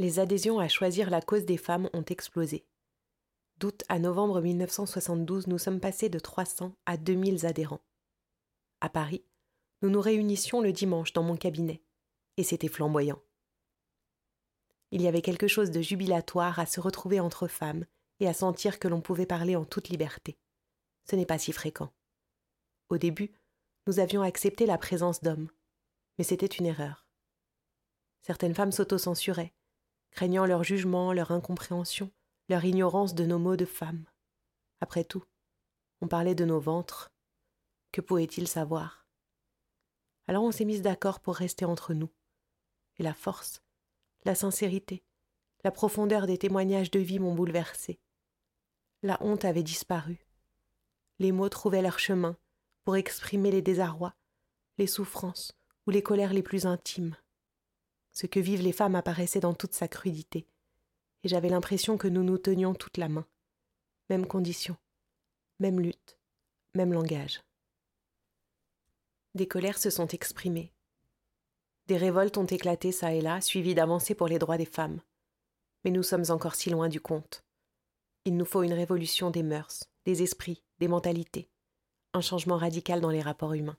Les adhésions à choisir la cause des femmes ont explosé. D'août à novembre 1972, nous sommes passés de 300 à 2000 adhérents. À Paris, nous nous réunissions le dimanche dans mon cabinet, et c'était flamboyant. Il y avait quelque chose de jubilatoire à se retrouver entre femmes et à sentir que l'on pouvait parler en toute liberté. Ce n'est pas si fréquent. Au début, nous avions accepté la présence d'hommes, mais c'était une erreur. Certaines femmes s'auto-censuraient, craignant leur jugement, leur incompréhension, leur ignorance de nos mots de femmes. Après tout, on parlait de nos ventres. Que pouvaient-ils savoir? Alors on s'est mis d'accord pour rester entre nous. Et la force, la sincérité, la profondeur des témoignages de vie m'ont bouleversé. La honte avait disparu. Les mots trouvaient leur chemin pour exprimer les désarrois, les souffrances ou les colères les plus intimes. Ce que vivent les femmes apparaissait dans toute sa crudité, et j'avais l'impression que nous nous tenions toute la main. Même condition, même lutte, même langage. Des colères se sont exprimées. Des révoltes ont éclaté çà et là, suivies d'avancées pour les droits des femmes. Mais nous sommes encore si loin du compte. Il nous faut une révolution des mœurs, des esprits, des mentalités, un changement radical dans les rapports humains.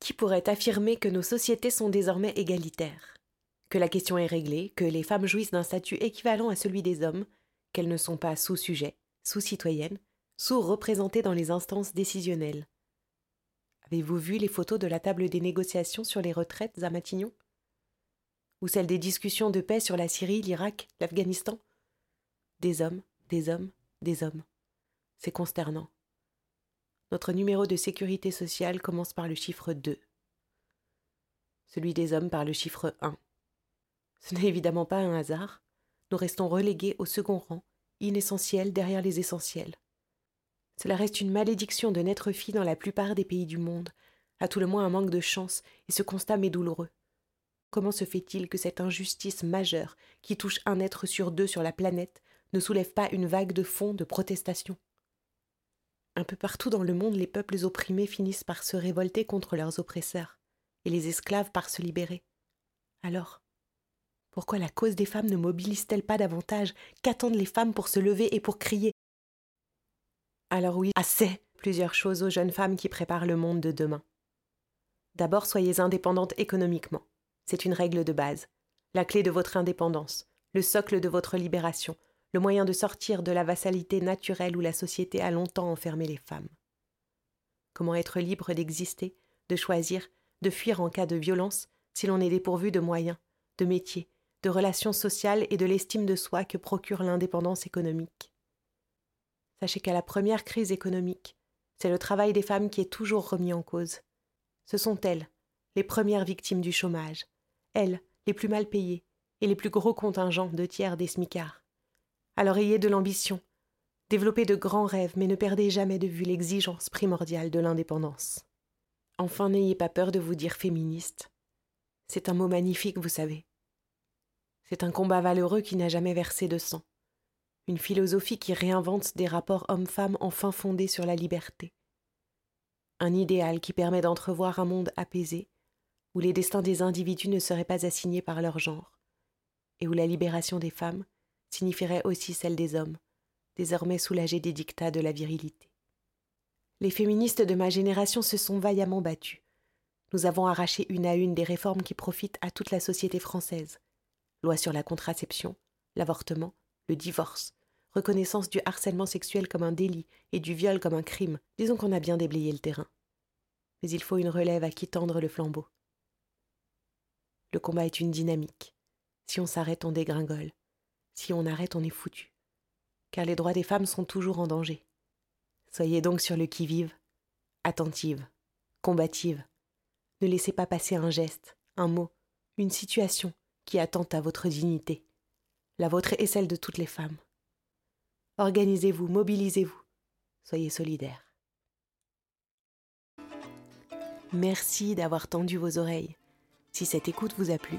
Qui pourrait affirmer que nos sociétés sont désormais égalitaires Que la question est réglée, que les femmes jouissent d'un statut équivalent à celui des hommes, qu'elles ne sont pas sous-sujets, sous-citoyennes, sous-représentées dans les instances décisionnelles Avez-vous vu les photos de la table des négociations sur les retraites à Matignon? Ou celles des discussions de paix sur la Syrie, l'Irak, l'Afghanistan? Des hommes, des hommes, des hommes. C'est consternant. Notre numéro de sécurité sociale commence par le chiffre 2. Celui des hommes par le chiffre 1. Ce n'est évidemment pas un hasard. Nous restons relégués au second rang, inessentiels derrière les essentiels. Cela reste une malédiction de naître fille dans la plupart des pays du monde, à tout le moins un manque de chance, et ce constat m'est douloureux. Comment se fait-il que cette injustice majeure, qui touche un être sur deux sur la planète, ne soulève pas une vague de fond de protestation? Un peu partout dans le monde, les peuples opprimés finissent par se révolter contre leurs oppresseurs, et les esclaves par se libérer. Alors, pourquoi la cause des femmes ne mobilise-t-elle pas davantage Qu'attendent les femmes pour se lever et pour crier? Alors oui, assez plusieurs choses aux jeunes femmes qui préparent le monde de demain. D'abord, soyez indépendantes économiquement. C'est une règle de base, la clé de votre indépendance, le socle de votre libération, le moyen de sortir de la vassalité naturelle où la société a longtemps enfermé les femmes. Comment être libre d'exister, de choisir, de fuir en cas de violence si l'on est dépourvu de moyens, de métiers, de relations sociales et de l'estime de soi que procure l'indépendance économique? Sachez qu'à la première crise économique, c'est le travail des femmes qui est toujours remis en cause. Ce sont elles, les premières victimes du chômage, elles, les plus mal payées et les plus gros contingents de tiers des smicards. Alors ayez de l'ambition, développez de grands rêves, mais ne perdez jamais de vue l'exigence primordiale de l'indépendance. Enfin, n'ayez pas peur de vous dire féministe. C'est un mot magnifique, vous savez. C'est un combat valeureux qui n'a jamais versé de sang. Une philosophie qui réinvente des rapports hommes-femmes enfin fondés sur la liberté. Un idéal qui permet d'entrevoir un monde apaisé, où les destins des individus ne seraient pas assignés par leur genre, et où la libération des femmes signifierait aussi celle des hommes, désormais soulagés des dictats de la virilité. Les féministes de ma génération se sont vaillamment battues. Nous avons arraché une à une des réformes qui profitent à toute la société française. Loi sur la contraception, l'avortement, le divorce, reconnaissance du harcèlement sexuel comme un délit et du viol comme un crime. Disons qu'on a bien déblayé le terrain. Mais il faut une relève à qui tendre le flambeau. Le combat est une dynamique. Si on s'arrête, on dégringole. Si on arrête, on est foutu. car les droits des femmes sont toujours en danger. Soyez donc sur le qui-vive, attentive, combative. Ne laissez pas passer un geste, un mot, une situation qui attente à votre dignité, la vôtre et celle de toutes les femmes. Organisez-vous, mobilisez-vous, soyez solidaires. Merci d'avoir tendu vos oreilles. Si cette écoute vous a plu,